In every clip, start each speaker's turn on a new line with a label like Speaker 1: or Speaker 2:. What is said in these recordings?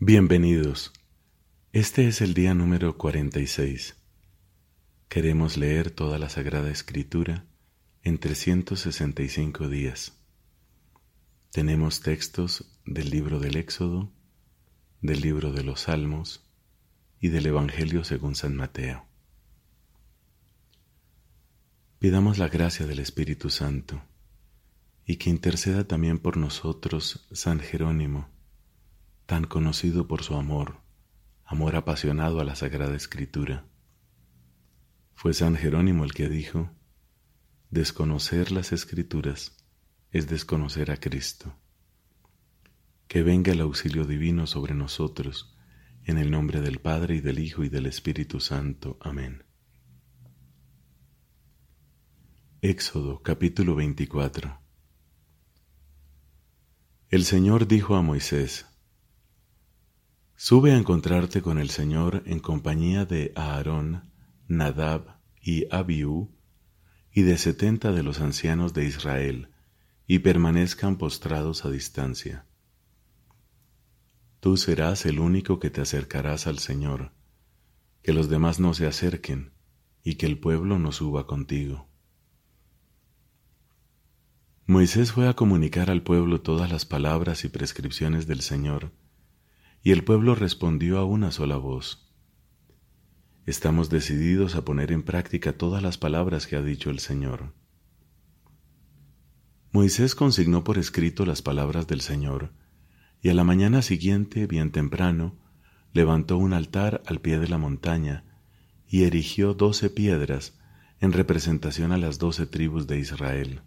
Speaker 1: Bienvenidos. Este es el día número 46. Queremos leer toda la Sagrada Escritura en 365 días. Tenemos textos del libro del Éxodo, del libro de los Salmos y del Evangelio según San Mateo. Pidamos la gracia del Espíritu Santo y que interceda también por nosotros San Jerónimo tan conocido por su amor, amor apasionado a la Sagrada Escritura. Fue San Jerónimo el que dijo, desconocer las Escrituras es desconocer a Cristo. Que venga el auxilio divino sobre nosotros, en el nombre del Padre y del Hijo y del Espíritu Santo. Amén. Éxodo capítulo 24 El Señor dijo a Moisés, Sube a encontrarte con el Señor en compañía de Aarón, Nadab y Abiú, y de setenta de los ancianos de Israel, y permanezcan postrados a distancia. Tú serás el único que te acercarás al Señor, que los demás no se acerquen, y que el pueblo no suba contigo. Moisés fue a comunicar al pueblo todas las palabras y prescripciones del Señor, y el pueblo respondió a una sola voz. Estamos decididos a poner en práctica todas las palabras que ha dicho el Señor. Moisés consignó por escrito las palabras del Señor, y a la mañana siguiente, bien temprano, levantó un altar al pie de la montaña y erigió doce piedras en representación a las doce tribus de Israel.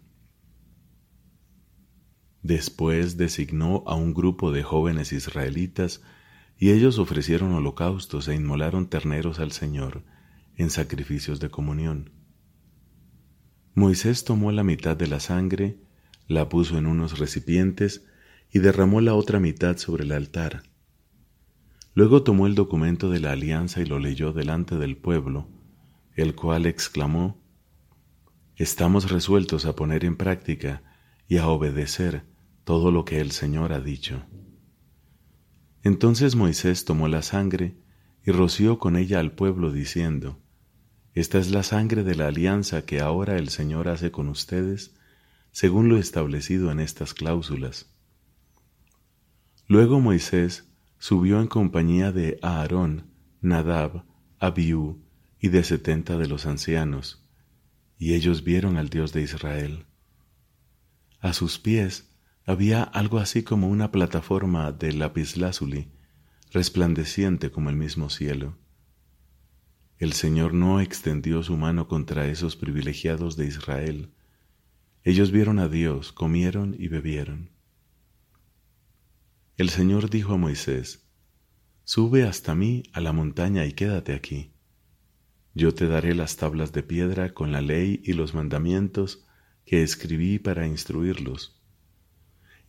Speaker 1: Después designó a un grupo de jóvenes israelitas y ellos ofrecieron holocaustos e inmolaron terneros al Señor en sacrificios de comunión. Moisés tomó la mitad de la sangre, la puso en unos recipientes y derramó la otra mitad sobre el altar. Luego tomó el documento de la alianza y lo leyó delante del pueblo, el cual exclamó, Estamos resueltos a poner en práctica y a obedecer todo lo que el Señor ha dicho. Entonces Moisés tomó la sangre y roció con ella al pueblo, diciendo, Esta es la sangre de la alianza que ahora el Señor hace con ustedes, según lo establecido en estas cláusulas. Luego Moisés subió en compañía de Aarón, Nadab, Abiú y de setenta de los ancianos, y ellos vieron al Dios de Israel. A sus pies había algo así como una plataforma de lapislázuli, resplandeciente como el mismo cielo. El Señor no extendió su mano contra esos privilegiados de Israel. Ellos vieron a Dios, comieron y bebieron. El Señor dijo a Moisés, Sube hasta mí a la montaña y quédate aquí. Yo te daré las tablas de piedra con la ley y los mandamientos que escribí para instruirlos.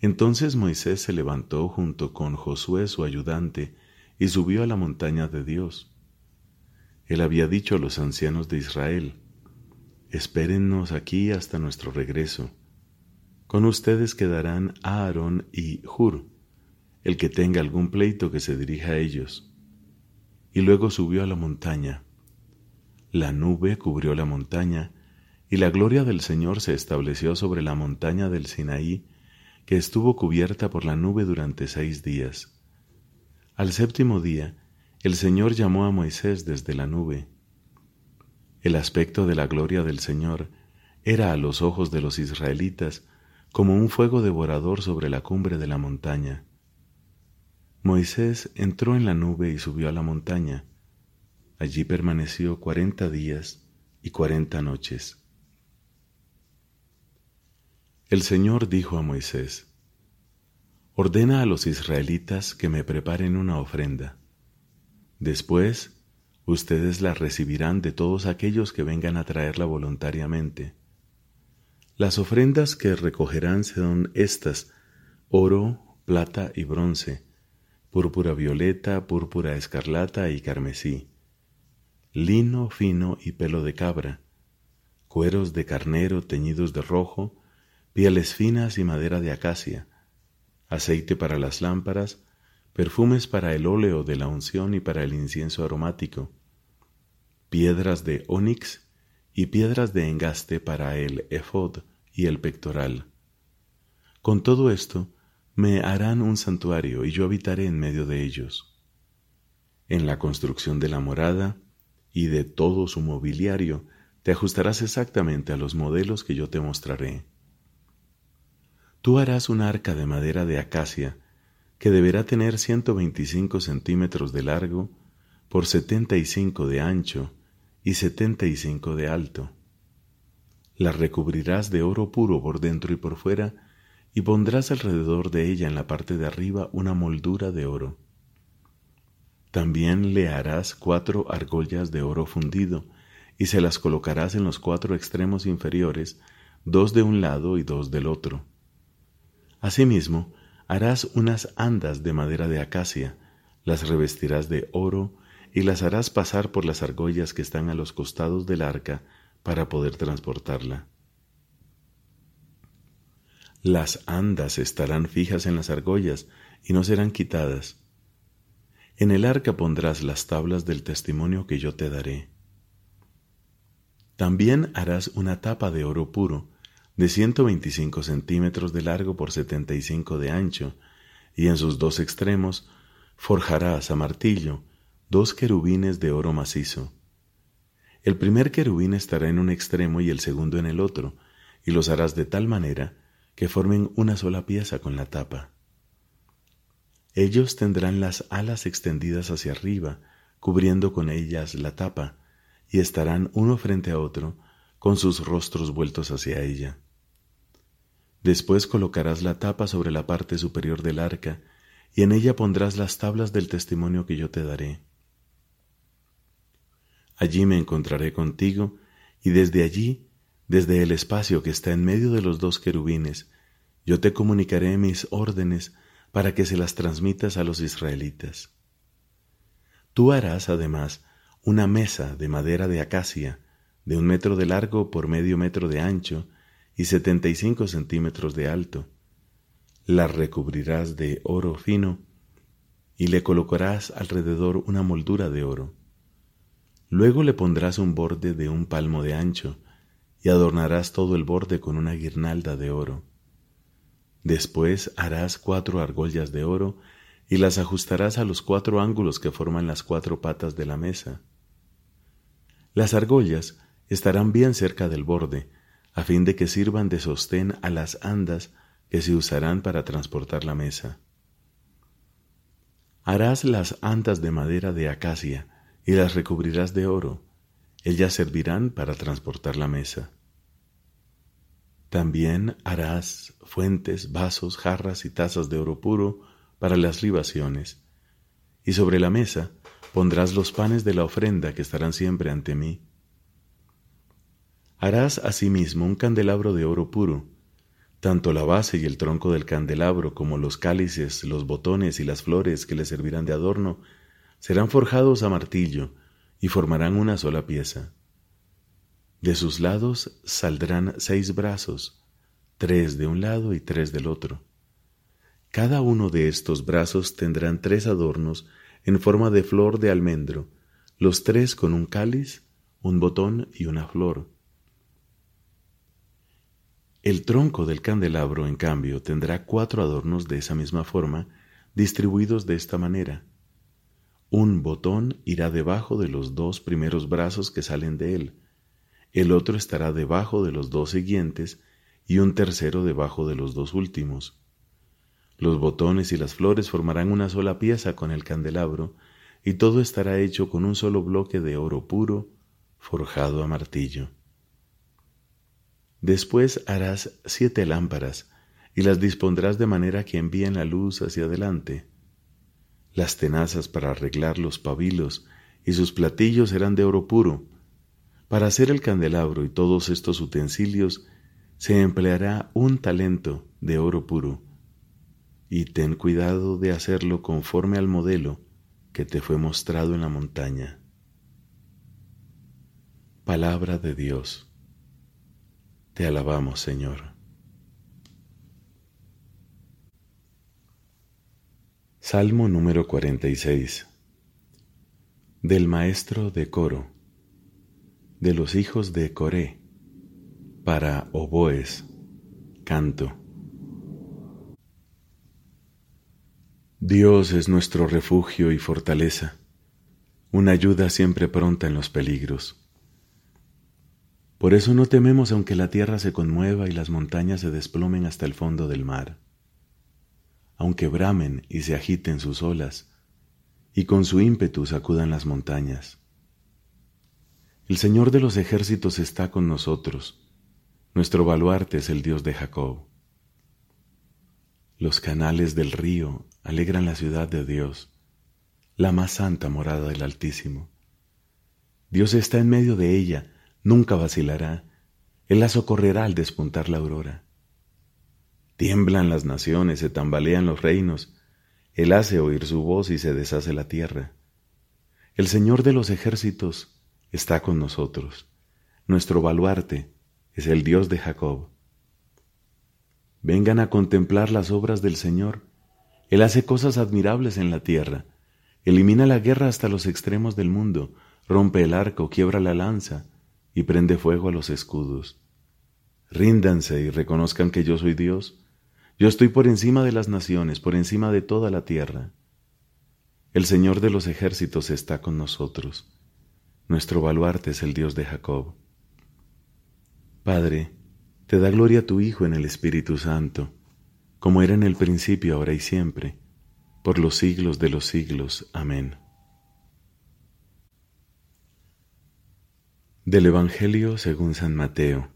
Speaker 1: Entonces Moisés se levantó junto con Josué su ayudante y subió a la montaña de Dios. Él había dicho a los ancianos de Israel, Espérennos aquí hasta nuestro regreso. Con ustedes quedarán Aarón y Hur, el que tenga algún pleito que se dirija a ellos. Y luego subió a la montaña. La nube cubrió la montaña, y la gloria del Señor se estableció sobre la montaña del Sinaí, que estuvo cubierta por la nube durante seis días. Al séptimo día, el Señor llamó a Moisés desde la nube. El aspecto de la gloria del Señor era a los ojos de los israelitas como un fuego devorador sobre la cumbre de la montaña. Moisés entró en la nube y subió a la montaña. Allí permaneció cuarenta días y cuarenta noches. El Señor dijo a Moisés, Ordena a los israelitas que me preparen una ofrenda. Después, ustedes la recibirán de todos aquellos que vengan a traerla voluntariamente. Las ofrendas que recogerán son estas, oro, plata y bronce, púrpura violeta, púrpura escarlata y carmesí, lino fino y pelo de cabra, cueros de carnero teñidos de rojo, pieles finas y madera de acacia, aceite para las lámparas, perfumes para el óleo de la unción y para el incienso aromático, piedras de ónix y piedras de engaste para el efod y el pectoral. Con todo esto, me harán un santuario y yo habitaré en medio de ellos. En la construcción de la morada y de todo su mobiliario, te ajustarás exactamente a los modelos que yo te mostraré. Tú harás un arca de madera de acacia que deberá tener 125 centímetros de largo por 75 de ancho y 75 de alto. La recubrirás de oro puro por dentro y por fuera y pondrás alrededor de ella en la parte de arriba una moldura de oro. También le harás cuatro argollas de oro fundido y se las colocarás en los cuatro extremos inferiores, dos de un lado y dos del otro. Asimismo, harás unas andas de madera de acacia, las revestirás de oro y las harás pasar por las argollas que están a los costados del arca para poder transportarla. Las andas estarán fijas en las argollas y no serán quitadas. En el arca pondrás las tablas del testimonio que yo te daré. También harás una tapa de oro puro, de 125 centímetros de largo por 75 de ancho, y en sus dos extremos forjarás a martillo dos querubines de oro macizo. El primer querubín estará en un extremo y el segundo en el otro, y los harás de tal manera que formen una sola pieza con la tapa. Ellos tendrán las alas extendidas hacia arriba, cubriendo con ellas la tapa, y estarán uno frente a otro, con sus rostros vueltos hacia ella. Después colocarás la tapa sobre la parte superior del arca, y en ella pondrás las tablas del testimonio que yo te daré. Allí me encontraré contigo, y desde allí, desde el espacio que está en medio de los dos querubines, yo te comunicaré mis órdenes para que se las transmitas a los israelitas. Tú harás, además, una mesa de madera de acacia, de un metro de largo por medio metro de ancho y setenta y cinco centímetros de alto. La recubrirás de oro fino y le colocarás alrededor una moldura de oro. Luego le pondrás un borde de un palmo de ancho y adornarás todo el borde con una guirnalda de oro. Después harás cuatro argollas de oro y las ajustarás a los cuatro ángulos que forman las cuatro patas de la mesa. Las argollas estarán bien cerca del borde, a fin de que sirvan de sostén a las andas que se usarán para transportar la mesa. Harás las andas de madera de acacia y las recubrirás de oro. Ellas servirán para transportar la mesa. También harás fuentes, vasos, jarras y tazas de oro puro para las libaciones, y sobre la mesa pondrás los panes de la ofrenda que estarán siempre ante mí. Harás asimismo un candelabro de oro puro, tanto la base y el tronco del candelabro como los cálices, los botones y las flores que le servirán de adorno serán forjados a martillo y formarán una sola pieza. De sus lados saldrán seis brazos, tres de un lado y tres del otro. Cada uno de estos brazos tendrán tres adornos en forma de flor de almendro, los tres con un cáliz, un botón y una flor. El tronco del candelabro, en cambio, tendrá cuatro adornos de esa misma forma, distribuidos de esta manera. Un botón irá debajo de los dos primeros brazos que salen de él, el otro estará debajo de los dos siguientes y un tercero debajo de los dos últimos. Los botones y las flores formarán una sola pieza con el candelabro, y todo estará hecho con un solo bloque de oro puro, forjado a martillo. Después harás siete lámparas, y las dispondrás de manera que envíen la luz hacia adelante. Las tenazas para arreglar los pabilos y sus platillos serán de oro puro. Para hacer el candelabro y todos estos utensilios se empleará un talento de oro puro y ten cuidado de hacerlo conforme al modelo que te fue mostrado en la montaña. Palabra de Dios. Te alabamos, Señor. Salmo número 46 Del maestro de coro de los hijos de Coré para oboes canto Dios es nuestro refugio y fortaleza, una ayuda siempre pronta en los peligros. Por eso no tememos aunque la tierra se conmueva y las montañas se desplomen hasta el fondo del mar aunque bramen y se agiten sus olas, y con su ímpetu sacudan las montañas. El Señor de los ejércitos está con nosotros, nuestro baluarte es el Dios de Jacob. Los canales del río alegran la ciudad de Dios, la más santa morada del Altísimo. Dios está en medio de ella, nunca vacilará, Él la socorrerá al despuntar la aurora. Tiemblan las naciones, se tambalean los reinos. Él hace oír su voz y se deshace la tierra. El Señor de los ejércitos está con nosotros. Nuestro baluarte es el Dios de Jacob. Vengan a contemplar las obras del Señor. Él hace cosas admirables en la tierra. Elimina la guerra hasta los extremos del mundo, rompe el arco, quiebra la lanza y prende fuego a los escudos. Ríndanse y reconozcan que yo soy Dios. Yo estoy por encima de las naciones, por encima de toda la tierra. El Señor de los ejércitos está con nosotros. Nuestro baluarte es el Dios de Jacob. Padre, te da gloria a tu Hijo en el Espíritu Santo, como era en el principio, ahora y siempre, por los siglos de los siglos. Amén. Del Evangelio según San Mateo,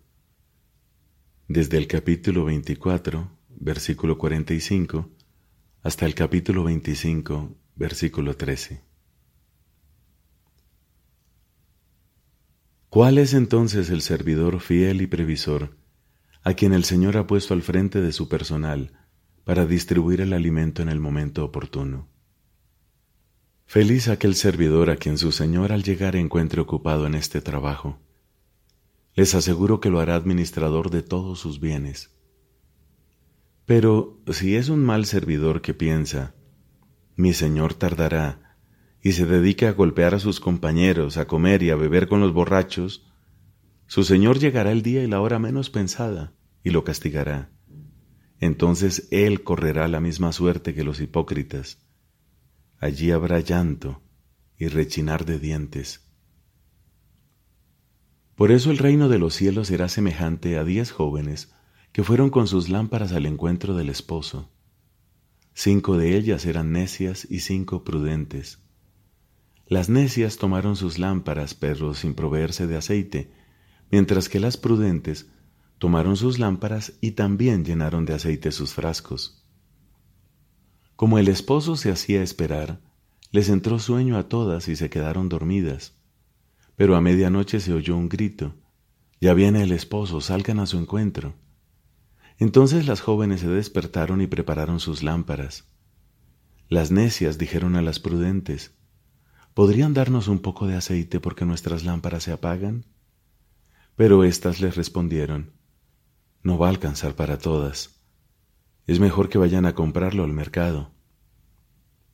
Speaker 1: desde el capítulo 24 versículo 45, hasta el capítulo 25, versículo 13. ¿Cuál es entonces el servidor fiel y previsor a quien el Señor ha puesto al frente de su personal para distribuir el alimento en el momento oportuno? Feliz aquel servidor a quien su Señor al llegar encuentre ocupado en este trabajo. Les aseguro que lo hará administrador de todos sus bienes pero si es un mal servidor que piensa, mi señor tardará, y se dedica a golpear a sus compañeros, a comer y a beber con los borrachos, su señor llegará el día y la hora menos pensada, y lo castigará. Entonces él correrá la misma suerte que los hipócritas. Allí habrá llanto y rechinar de dientes. Por eso el reino de los cielos será semejante a diez jóvenes que fueron con sus lámparas al encuentro del esposo. Cinco de ellas eran necias y cinco prudentes. Las necias tomaron sus lámparas, pero sin proveerse de aceite, mientras que las prudentes tomaron sus lámparas y también llenaron de aceite sus frascos. Como el esposo se hacía esperar, les entró sueño a todas y se quedaron dormidas. Pero a medianoche se oyó un grito. Ya viene el esposo, salgan a su encuentro. Entonces las jóvenes se despertaron y prepararon sus lámparas. Las necias dijeron a las prudentes, ¿podrían darnos un poco de aceite porque nuestras lámparas se apagan? Pero éstas les respondieron, no va a alcanzar para todas. Es mejor que vayan a comprarlo al mercado.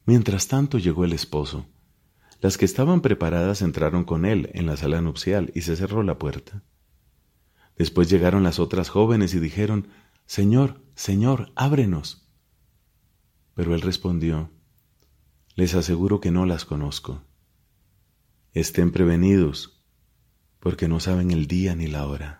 Speaker 1: Mientras tanto llegó el esposo. Las que estaban preparadas entraron con él en la sala nupcial y se cerró la puerta. Después llegaron las otras jóvenes y dijeron, Señor, Señor, ábrenos. Pero él respondió, Les aseguro que no las conozco. Estén prevenidos, porque no saben el día ni la hora.